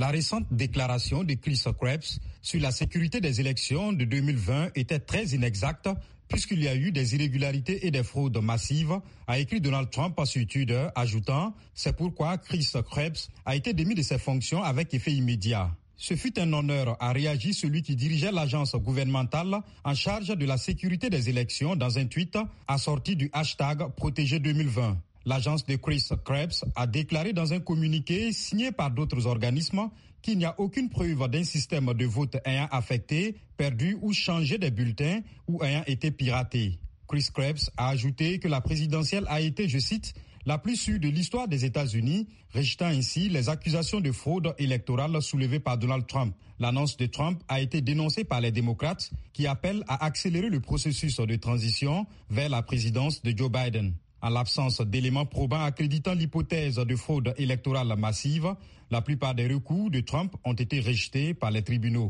La récente déclaration de Chris Krebs sur la sécurité des élections de 2020 était très inexacte puisqu'il y a eu des irrégularités et des fraudes massives, a écrit Donald Trump sur Twitter, ajoutant C'est pourquoi Chris Krebs a été démis de ses fonctions avec effet immédiat. Ce fut un honneur, a réagi celui qui dirigeait l'agence gouvernementale en charge de la sécurité des élections dans un tweet assorti du hashtag Protégé 2020. L'agence de Chris Krebs a déclaré dans un communiqué signé par d'autres organismes qu'il n'y a aucune preuve d'un système de vote ayant affecté, perdu ou changé des bulletins ou ayant été piraté. Chris Krebs a ajouté que la présidentielle a été, je cite, la plus sûre de l'histoire des États-Unis, rejetant ainsi les accusations de fraude électorale soulevées par Donald Trump. L'annonce de Trump a été dénoncée par les démocrates qui appellent à accélérer le processus de transition vers la présidence de Joe Biden. En l'absence d'éléments probants accréditant l'hypothèse de fraude électorale massive, la plupart des recours de Trump ont été rejetés par les tribunaux.